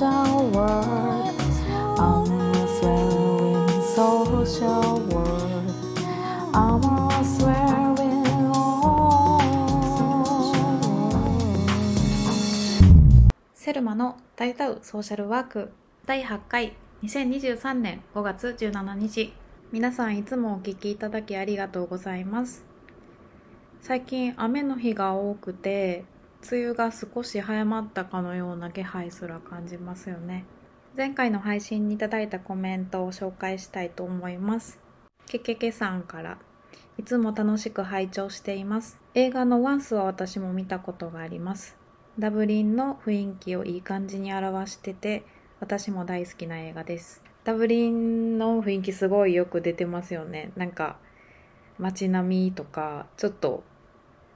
social world. Almost wearing social world. Almost wearing all. セルマの大歌うソーシャルワーク第8回2023年5月17日皆さんいつもお聞きいただきありがとうございます最近雨の日が多くて梅雨が少し早まったかのような気配すら感じますよね。前回の配信にいただいたコメントを紹介したいと思います。けけけさんからいつも楽しく拝聴しています。映画のワンスは私も見たことがあります。ダブリンの雰囲気をいい感じに表してて私も大好きな映画です。ダブリンの雰囲気すごいよく出てますよね。なんか街並みとかちょっと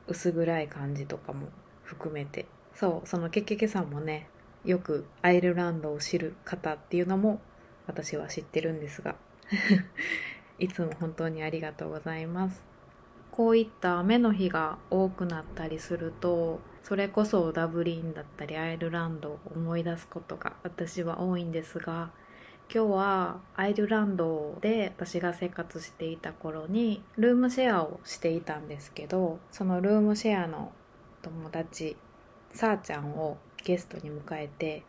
薄暗い感じとかも含めて。そうそのケケケさんもねよくアイルランドを知る方っていうのも私は知ってるんですが。いつも本当にありがとうございます。こういった雨の日が多くなったりするとそれこそダブリンだったりアイルランドを思い出すことが私は多いんですが今日はアイルランドで私が生活していた頃にルームシェアをしていたんですけどそのルームシェアの友達さーちゃんをゲストに迎えて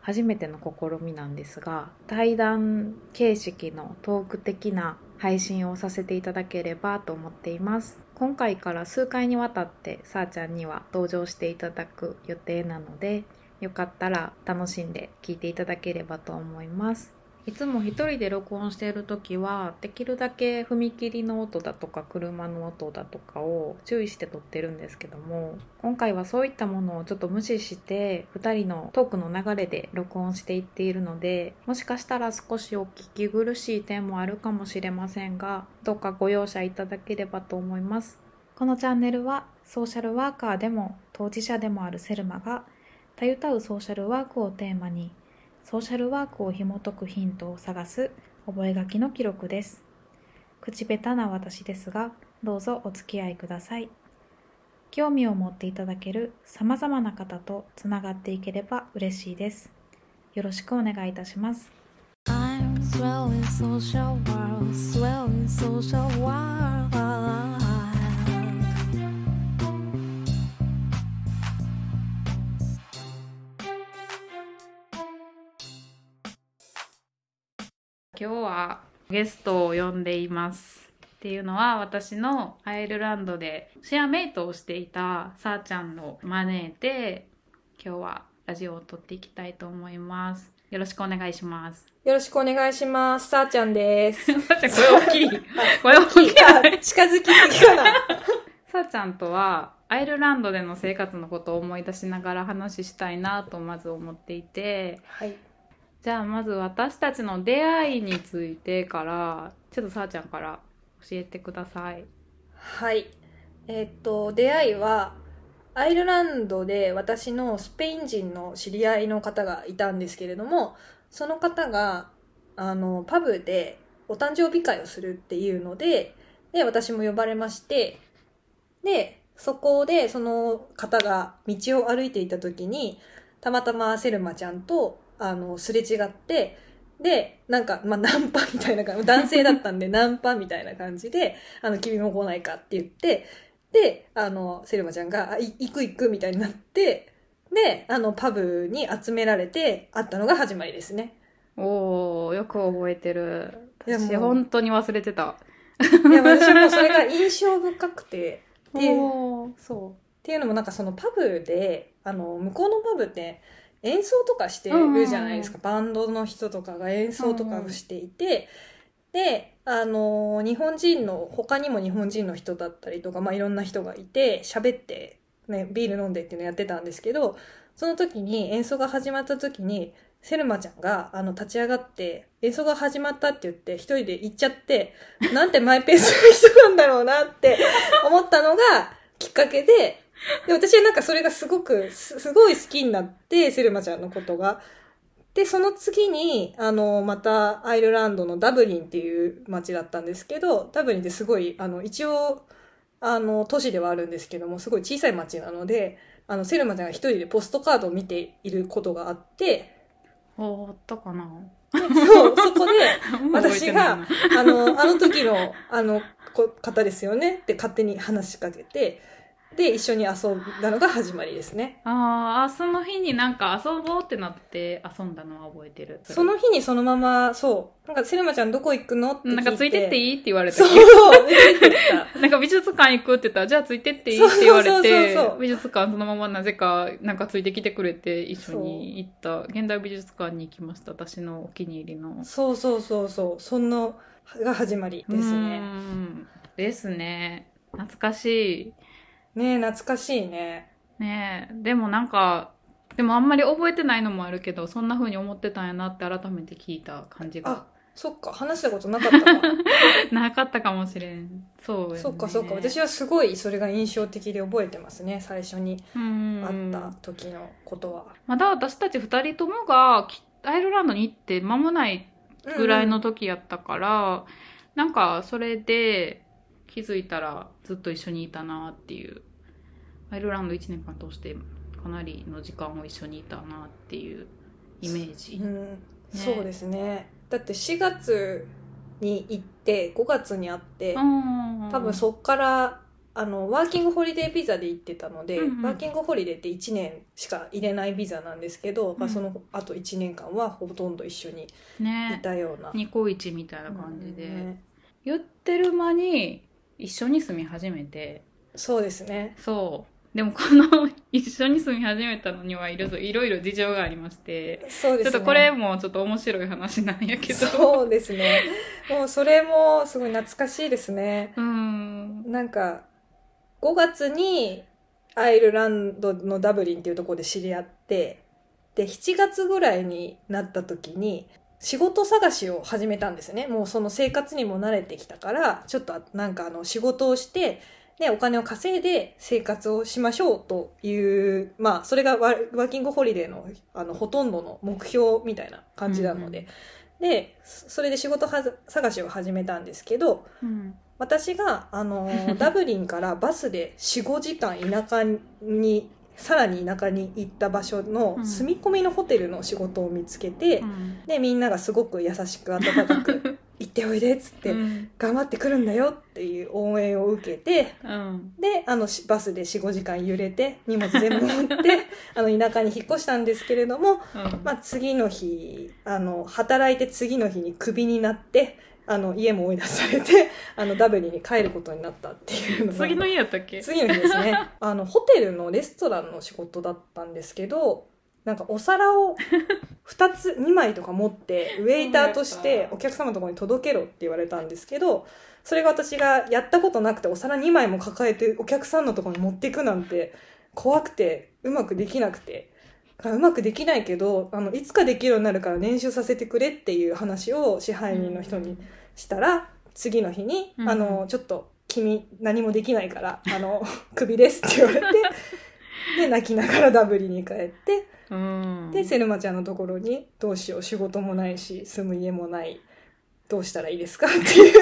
初めての試みなんですが対談形式のトーク的な配信をさせていただければと思っています。今回から数回にわたってさーちゃんには登場していただく予定なのでよかったら楽しんで聞いていただければと思います。いつも一人で録音している時はできるだけ踏切の音だとか車の音だとかを注意して撮ってるんですけども今回はそういったものをちょっと無視して2人のトークの流れで録音していっているのでもしかしたら少しお聞き苦しい点もあるかもしれませんがどうかご容赦いただければと思います。このチャンネルはソーシャルワーカーでも当事者でもあるセルマがたゆたうソーシャルワークをテーマにソーシャルワークを紐解くヒントを探す覚書の記録です。口下手な私ですが、どうぞお付き合いください。興味を持っていただける様々な方とつながっていければ嬉しいです。よろしくお願いいたします。今日はゲストを呼んでいます。っていうのは私のアイルランドでシェアメイトをしていたさーちゃんを招いて今日はラジオを撮っていきたいと思います。よろしくお願いします。よろしくお願いします。さーちゃんです。さーちゃん声大きい。声大きい。あ近づきすぎかな。さーちゃんとはアイルランドでの生活のことを思い出しながら話したいなとまず思っていてはい。じゃあまず私たちの出会いについてからちょっとさーちゃんから教えてください。はい。えーっと、出会いは、アイルランドで私のスペイン人の知り合いの方がいたんですけれども、その方が、あの、パブでお誕生日会をするっていうので、で、私も呼ばれまして、で、そこでその方が道を歩いていた時に、たまたまセルマちゃんと、あの、すれ違って、で、なんか、まあ、ナンパみたいな感じ、男性だったんで、ナンパみたいな感じで、あの、君も来ないかって言って、で、あの、セルマちゃんが、あ、い行く行くみたいになって、で、あの、パブに集められて、会ったのが始まりですね。おーよく覚えてる私本当に忘れてたいや、私もそれが印象深くて、で、そう。っていうのもなんかそのパブで、あの、向こうのパブって演奏とかしてるじゃないですか。バンドの人とかが演奏とかをしていて、で、あの、日本人の、他にも日本人の人だったりとか、まあいろんな人がいて、喋って、ね、ビール飲んでっていうのやってたんですけど、その時に演奏が始まった時に、セルマちゃんが、あの、立ち上がって、演奏が始まったって言って、一人で行っちゃって、なんてマイペースな人なんだろうなって思ったのがきっかけで、で、私はなんかそれがすごく、すすごい好きになって、セルマちゃんのことが。で、その次に、あの、また、アイルランドのダブリンっていう街だったんですけど、ダブリンってすごい、あの、一応、あの、都市ではあるんですけども、すごい小さい街なので、あの、セルマちゃんが一人でポストカードを見ていることがあって、おーったかな。そう、そこで、私覚があの、あの時の、あの、こ方ですよね？って勝手に話しかけて、で、一緒に遊んだのが始まりですね。あーあその日になんか遊ぼうってなって遊んだのは覚えてるその日にそのまま、そう、なんか、セルマちゃんどこ行くのって。なんかついてっていいいって言われたそう。なんか美術館行くって言ったら、じゃあついてっていいって言われてそうそう、美術館そのままなぜかなんかついてきてくれて一緒に行った、現代美術館に行きました。私のお気に入りの。そうそうそうそう、そんな、が始まりですうね。んですね。懐かしねえ懐かしいね。い。ねえ。でもなんか、でもあんまり覚えてないのもあるけど、そんな風に思ってたんやなって改めて聞いた感じがあ、そっか、話したことなかったわ。なかったかもしれん。そうやね。そっかそっか、私はすごいそれが印象的で覚えてますね、最初にうん会った時のことは。まだ私たち二人ともがきアイルランドに行って間もないぐらいの時やったから、なんかそれで気づいたらずっと一緒にいたなっていう。アイルランド1年間通してかなりの時間を一緒にいたなっていうイメージ、うん、そうですね。だって4月に行って、5月に会って、うん多分そっから、あの、ワーキングホリデービザで行ってたので、うんうん。ワーキングホリデーって1年しか入れないビザなんですけど、まあ、その後1年間はほとんど一緒にいねたような。ニコイチみたいな感じで、ね言ってる間に一緒に住み始めてそうですね。そうでもこの 一緒に住み始めたのにはいろいろいろいろ事情がありましてそうですね。ちょっとこれもちょっと面白い話なんやけど。そうですね。もうそれもすごい懐かしいですね。うん。なんか、5月にアイルランドのダブリンっていうところで知り合って、で、7月ぐらいになった時に、仕事探しを始めたんですね。もうその生活にも慣れてきたから、ちょっとなんかあの仕事をして、で、お金を稼いで生活をしましょうという、まあ、それがワワーキングホリデーの、あの、ほとんどの目標みたいな感じなので、で、それで仕事探しを始めたんですけど、うん。私が、あのーダブリンからバスで4、5時間田舎に、さらに田舎に行った場所のうん住み込みのホテルの仕事を見つけて、で、みんながすごく優しく温かく、行っておいでっつって、うん。頑張ってくるんだよっていう応援を受けて、うん。で、あの、しバスで4、5時間揺れて、荷物全部持って、あの、田舎に引っ越したんですけれども、まあ、次の日、あの、働いて次の日にクビになって、あの、家も追い出されて、あの、ダブリに帰ることになったっていうのが次の日やったっけ？次の日ですね。あの、ホテルのレストランの仕事だったんですけど、なんかお皿を 2つ、2枚とか持って、ウェイターとしてお客様のところに届けろって言われたんですけど、それが私がやったことなくてお皿2枚も抱えてお客さんのところに持っていくなんて怖くてうまくできなくて。うまくできないけど、あの、いつかできるようになるから練習させてくれっていう話を支配人の人にしたら、次の日に、うんあの、ちょっと、君何もできないから、あの、クビですって言われて、で、泣きながらダブリに帰って、うん。で、セルマちゃんのところに、どうしよう、仕事もないし、住む家もない、どうしたらいいですかっていう。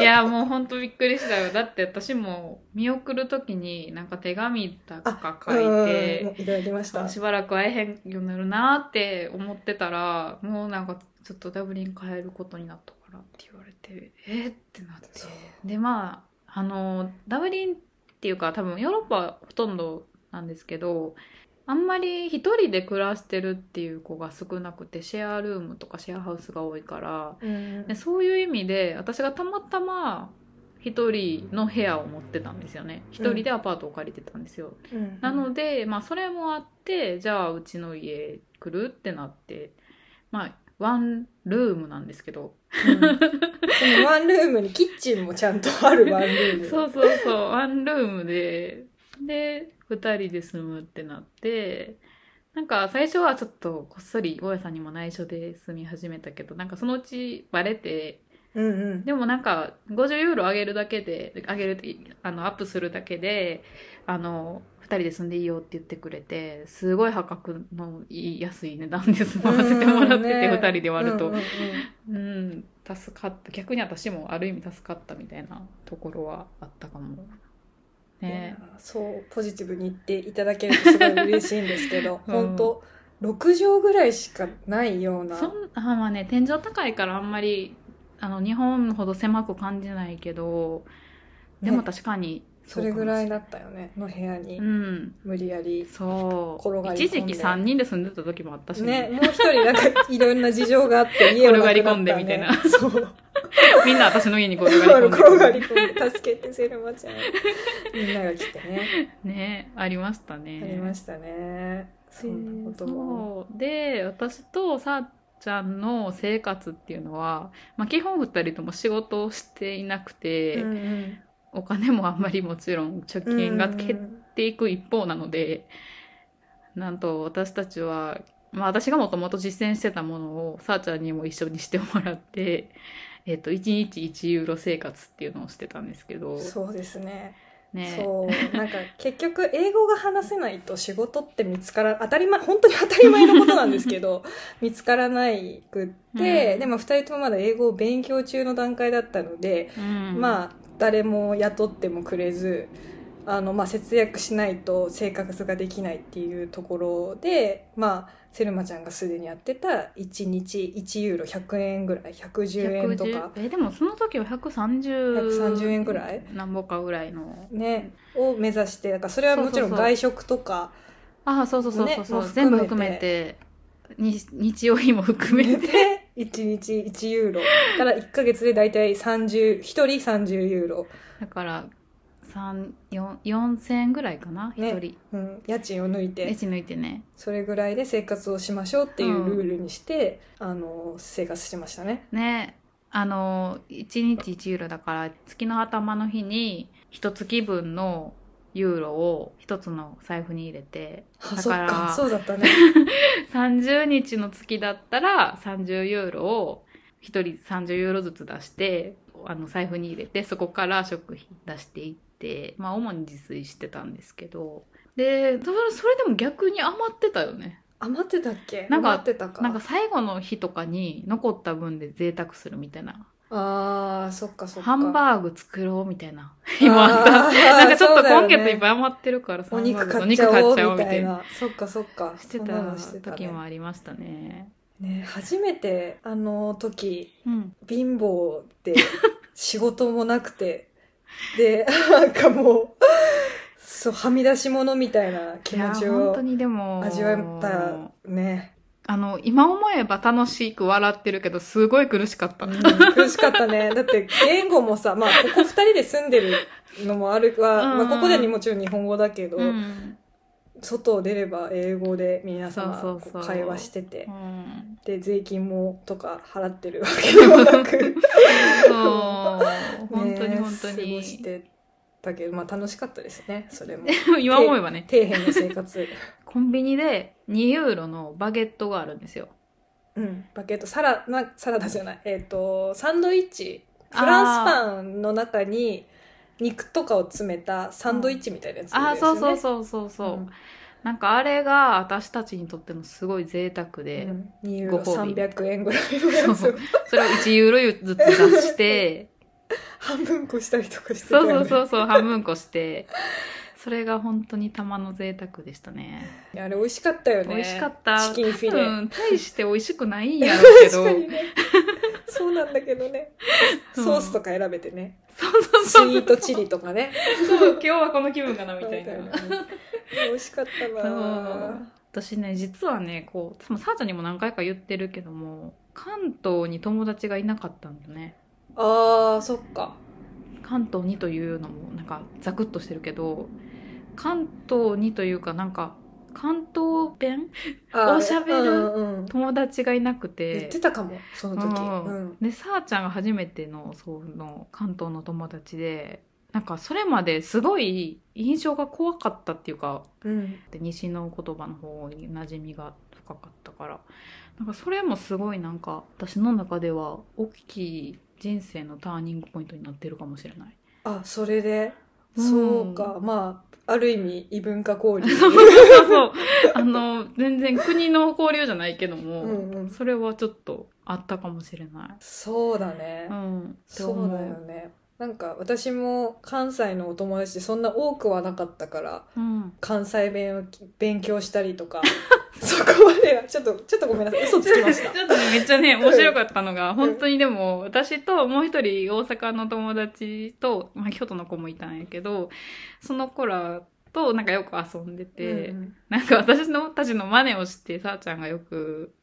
いや、もうほんとびっくりしたよ。だって私も見送るときになんか手紙とか書いうんて、いただきました。しばらく会えへんようになるなって思ってたら、もうなんかちょっとダブリン帰ることになったからって言われて、えーってなって。で、まあ、あの、ダブリンっていうか多分ヨーロッパはほとんどなんですけど、あんまり一人で暮らしてるっていう子が少なくて、シェアルームとかシェアハウスが多いから、うん。でそういう意味で私がたまたま一人の部屋を持ってたんですよね。一人でアパートを借りてたんですよ、うん。なので、まあ、それもあってじゃあうちの家来るってなってまあワンルームなんですけど。うん。そのワンルームにキッチンもちゃんとあるワンルーム。そうそうそうワンルームで。で二人で住むってなってなんか最初はちょっとこっそり大家さんにも内緒で住み始めたけどなんかそのうちバレてうんうん。でもなんか50ユーロ上げるだけで上げるあのアップするだけであの2人で住んでいいよって言ってくれてすごい破格のいい安い値段で住まわせてもらってて、2人で割ると。うんうんうん。うん、助かった。逆に私もある意味助かったみたいなところはあったかも。いね。やそうポジティブに言っていただけるとすごい嬉しいんですけど、うん。本当6畳ぐらいしかないような。そんあまあね天井高いからあんまりあの日本ほど狭く感じないけどでもね確かにそれぐらいだだったよねの部屋に。うん。無理やりそう。転がり込んで。一時期3人で住んでた時もあったしね。もう一人なんかいろんな事情があって家を 転がり込んでみたいな。そう みんな私の家に転がり込んで転がり込んで助けてセルマちゃん。みんなが来てね。ねありましたね。ありましたね。そんなことも。そう。で私とさっちゃんの生活っていうのは、まあ、基本2人とも仕事をしていなくて、うんうん。お金もあんまりもちろん貯金が減っていく一方なので、なんと私たちは、まあ、私がもともと実践してたものをさーちゃんにも一緒にしてもらって、えっと1日1ユーロ生活っていうのをしてたんですけど。そうですね。ね。そう。なんか結局英語が話せないと仕事って見つから当たり前 本当に当たり前のことなんですけど 見つからないくって、うん。でも2人ともまだ英語を勉強中の段階だったので、うん。まあ誰も雇ってもくれずあの、まあ、節約しないと生活ができないっていうところでまあセルマちゃんがすでにやってた1日1ユーロ100円ぐらい110円とか。110えでもその時は130 130円ぐらい。なんぼかぐらいの。ねを目指してだからそれはもちろん外食とかああそうそうそうそうそう、全部含めて。日用品も含めて。で1日1ユーロ。から1ヶ月で大体30 1人30ユーロ、だから3 4 4000円ぐらいかな一、ね人。うん、家賃を抜いて。家賃抜いてね。それぐらいで生活をしましょうっていうルールにして、あの生活してましたね。ね。あの1日1ユーロだから月の頭の日に一月分のユーロを一つの財布に入れてだからかそうだったね。30日の月だったら30ユーロを1人30ユーロずつ出してあの財布に入れてそこから食費出していってまあ主に自炊してたんですけどでそれでも逆に余ってたよね。余ってたっけ？なんか余ってたか。なんか最後の日とかに残った分で贅沢するみたいな。あーそっかそっか。ハンバーグ作ろうみたいな。今あった。なんかちょっと今月いっぱい余ってるからお肉ハンバーグ買っちゃお肉買っちゃおうみたいな。なそっかそっか。してた時もね。ありましたね。ね初めてあの時うん。貧乏で仕事もなくてで なんかもうそうはみ出し物みたいな気持ちをいや本当にでも味わったね、あの今思えば楽しく笑ってるけどすごい苦しかった、うん苦しかったね。だって言語もさまあここ二人で住んでるのもあるわ、うん。まあ、ここでにもちろん日本語だけど、うん外を出れば英語で皆様そうそうそう。こう会話してて。うん。で税金もとか払ってるわけでもなく。そう。本当にね本当過ごに、してたけどまあ楽しかったですねそれも。今思えばね。底辺の生活。コンビニで2ユーロのバゲットがあるんですよ。うん。バケットサラなサラダじゃない。えっ、とサンドイッチ。フランスパンの中に肉とかを詰めたサンドイッチみたいなやつですよね、ああそうそうそうそう。そう、うん。なんかあれが私たちにとってのすごい贅沢で、うん、2ユーロご褒美。300円ぐらいのやつ。をそう。それを1ユーロずつ出して。半分こしたりとかしてたそうよね。そうそうそう半分こして。それが本当に玉の贅沢でしたね。あれ美味しかったよね。美味しかった。チキンフィレ、うん大して美味しくないんやろうけど。確かにね。そうなんだけどね。うん。ソースとか選べてね、そうそうスイートチリとかね。そう今日はこの気分かなみたいな。美味しかったな。私ね実はねこうさーちゃんにも何回か言ってるけども関東に友達がいなかったんだね。あーそっか。関東にというのもなんかザクッとしてるけど関東にというかなんか関東弁？あーおしゃべる？友達がいなく言っててたかもその時、うん。うん。でさーちゃんが初めてのその関東の友達でなんかそれまですごい印象が怖かったっていうかうん。で西の言葉の方に馴染みが深かったから。なんかそれもすごいなんか私の中では大きい人生のターニングポイントになってるかもしれない。あそれで、うんそうか。まあある意味異文化交流。そうそうそう。あの、全然国の交流じゃないけども、うんうん。それはちょっとあったかもしれない。そうだね、うん。そう思だよねなんか私も関西のお友達ってそんな多くはなかったからうん。関西弁を勉強したりとか そこまではちょっとちょっとごめんなさい。嘘つきました。ちょっとね、めっちゃね、面白かったのが、本当にでも、私ともう一人大阪の友達と、まあ、京都の子もいたんやけど、その子らとなんかよく遊んでて、うんなんか私のたちの真似をして、さあちゃんがよく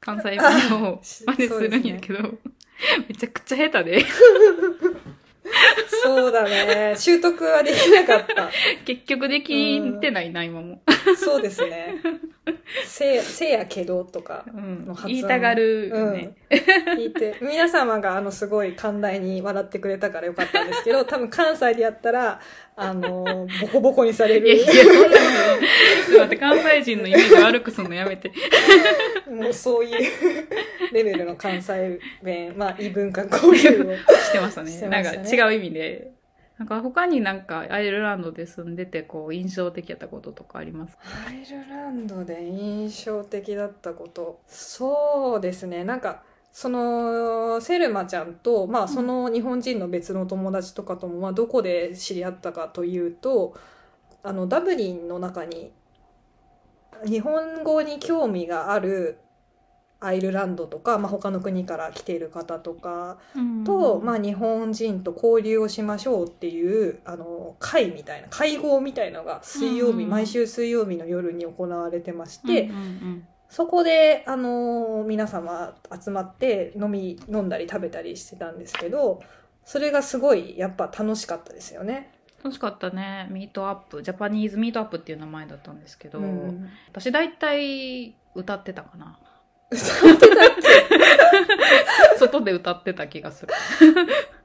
関西弁を真似するんやけど、めちゃくちゃ下手で、そうだね。習得はできなかった。結局できてないな、今も。そうですね せせやけどとかうんの発音言いたがるよね。聞いて皆様があのすごい寛大に笑ってくれたからよかったんですけど 多分関西でやったらあのボコボコにされるいやいや、そんなの。ちょっと待って、関西人のイメージ悪くするのやめて。もうそういうレベルの関西弁まあ異文化交流を してましたね。してなんか違う意味で。なんか他になんかアイルランドで住んでてこう印象的やったこととかありますアイルランドで印象的だったこと。そうですね。なんかそのセルマちゃんと、まあ、その日本人の別の友達とかとも、まあ、どこで知り合ったかというとあのダブリンの中に日本語に興味があるアイルランドとか、まあ、他の国から来ている方とかと、まあ、日本人と交流をしましょうっていうあの会みたいな会合みたいのが水曜日、うん毎週水曜日の夜に行われてまして、そこであの皆様集まって飲み飲んだり食べたりしてたんですけどそれがすごいやっぱ楽しかったですよね。楽しかったね。ミートアップ。 Japanese Meetup っていう名前だったんですけど、うん。私大体歌ってたかな歌ってたっけ 外で歌ってた気がする。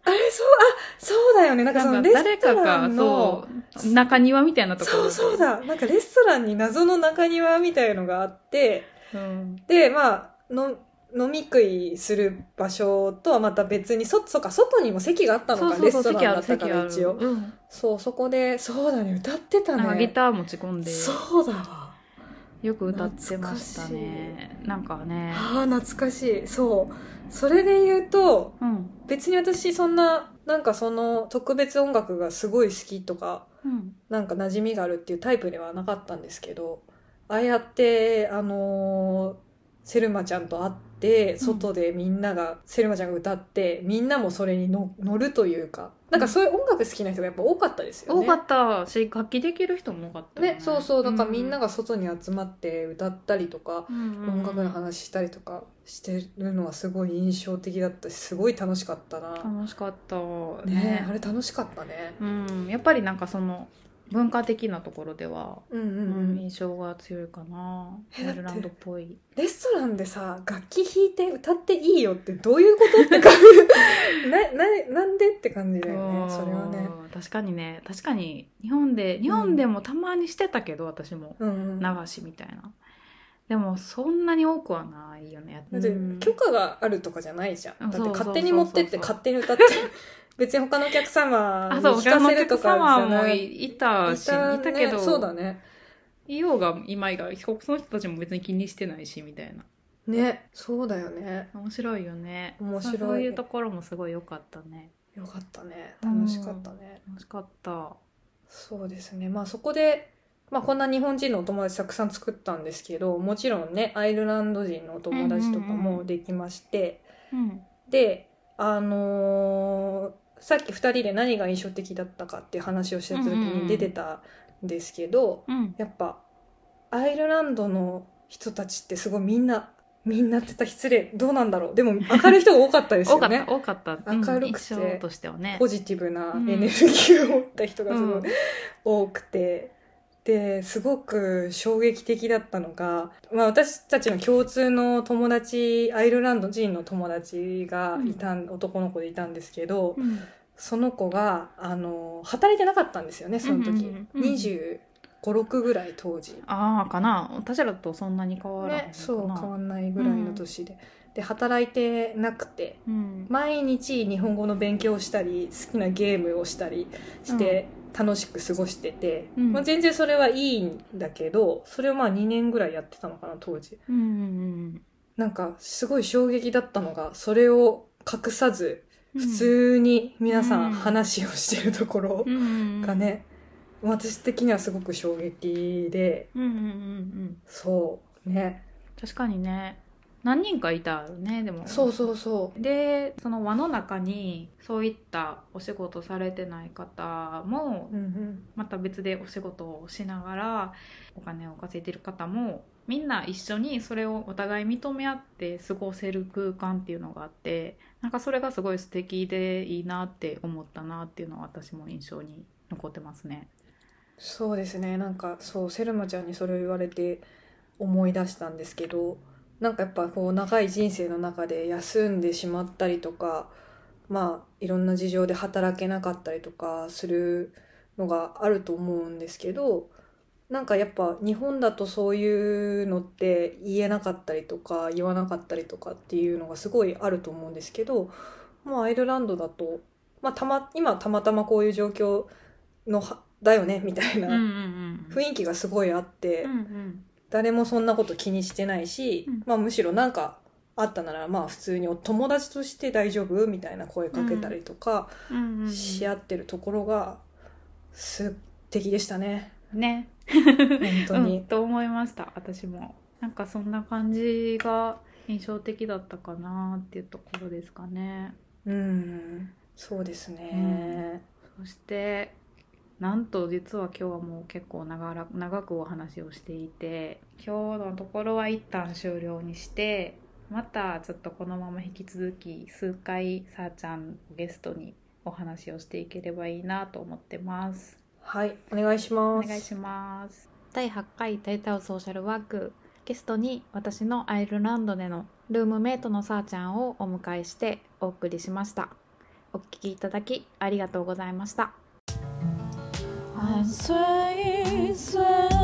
あれそうあそうだよね。なんかそのレストランのそう中庭みたいなところ。そうでそうだ。なんかレストランに謎の中庭みたいのがあって。うん。でまあの飲み食いする場所とはまた別にそそうか外にも席があったのかレストランだったから一応。うん、そうそこでそうだね。歌ってたね。ギター持ち込んで。そうだわよく歌ってましたね。なんかね。ああ懐かしい。そう。それで言うとうん。別に私そんななんかその特別音楽がすごい好きとかうん。なんか馴染みがあるっていうタイプではなかったんですけどああやってあのーセルマちゃんと会って外でみんなが、セルマちゃんが歌ってみんなもそれにの乗るというか。なんかそういう音楽好きな人がやっぱ多かったですよね。多かった。し楽器できる人も多かったよね、そうそう。だからみんなが、が外に集まって歌ったりとか、うん。音楽の話したりとかしてるのはすごい印象的だったしすごい楽しかったな。楽しかった。ねね。あれ楽しかったね。うん。やっぱりなんかその文化的なところでは、うんうんううんん。印象が強いかな。えアイルランドっぽい。レストランでさ楽器弾いて歌っていいよってどういうことって感じ なななんでって感じだよねそれはね。うん確かにね。確かに日本で日本でもたまにしてたけど、私も。うんうん、流しみたいな。でもそんなに多くはないよね。だってうん。許可があるとかじゃないじゃん。だってそうそうそうそう。勝手に持ってって勝手に歌って別に他のお客様にあそう聞か他のお客せるとかじ様もゃない。いいたしいたたけどね、そうだね。いようがいまいがその人たちも別に気にしてないしみたいなねそうだよね。面白いよね面白いそういうところもすごい良かったねよかったね。楽しかったね。楽しかったそうですね。まあそこで、まあこんな日本人のお友達たくさん作ったんですけど、もちろんね、アイルランド人のお友達とかもできまして、うんで、あのーさっき2人で何が印象的だったかっていう話をした時うんうんうん。に出てたんですけど、うん。やっぱアイルランドの人たちってすごいみんな、みんなって言ったら失礼、どうなんだろう。でも明るい人が多かったですよね。多かった。多かった、うん明るくて。印象としてはね。ポジティブなエネルギーを持った人がすごいうん。多くて、ですごく衝撃的だったのが、まあ、私たちの共通の友達アイルランド人の友達がいたん、男の子でいたんですけど、うん。その子があの働いてなかったんですよねその時、うんうん。うん。2 5 6ぐらい当時。ああかな。私らとそんなに変わらな。いね、そう変わんないぐらいの年で、で働いてなくてうん。毎日日本語の勉強をしたり好きなゲームをしたりして楽しく過ごしてて、うん。まあ、全然それはいいんだけどそれをまあ2年ぐらいやってたのかな当時。うんうんなんかすごい衝撃だったのがそれを隠さず普通に皆さうんん話をしてるところうん。がね、私的にはすごく衝撃で。うんうんうんうん。そう。ね。確かにね何人かいたよねでも。そうそうそでその輪の中にそういったお仕事されてない方もう、うんうん、また別でお仕事をしながらお金を稼いでる方もみんな一緒にそれをお互い認め合って過ごせる空間っていうのがあってなんかそれがすごい素敵でいいなって思ったなっていうのは私も印象に残ってますね。そうですね。なんかそうセルマちゃんにそれを言われて思い出したんですけどなんかやっぱこう長い人生の中で休んでしまったりとかまあいろんな事情で働けなかったりとかするのがあると思うんですけどなんかやっぱ日本だとそういうのって言えなかったりとか言わなかったりとかっていうのがすごいあると思うんですけどもうアイルランドだと、まあ、たま今たまたまこういう状況のはだよねみたいな雰囲気がすごいあって、うんうん誰もそんなこと気にしてないし、うん。まあ、むしろなんかあったならまあ普通にお友達として大丈夫みたいな声かけたりとかうんし合ってるところが素敵でしたね。ね。本当 うん、に、と思いました。私も。なんかそんな感じが印象的だったかなっていうところですかね。うんそうですね、そしてなんと実は今日はもう結構長ら長くお話をしていて今日のところは一旦終了にしてまたちょっとこのまま引き続き数回さーちゃんをゲストにお話をしていければいいなと思ってます。はいお願いします。お願いします。第8回大体ソーシャルワークゲストに私のアイルランドでのルームメイトのさーちゃんをお迎えしてお送りしました。お聞きいただきありがとうございました I'm swaying, swaying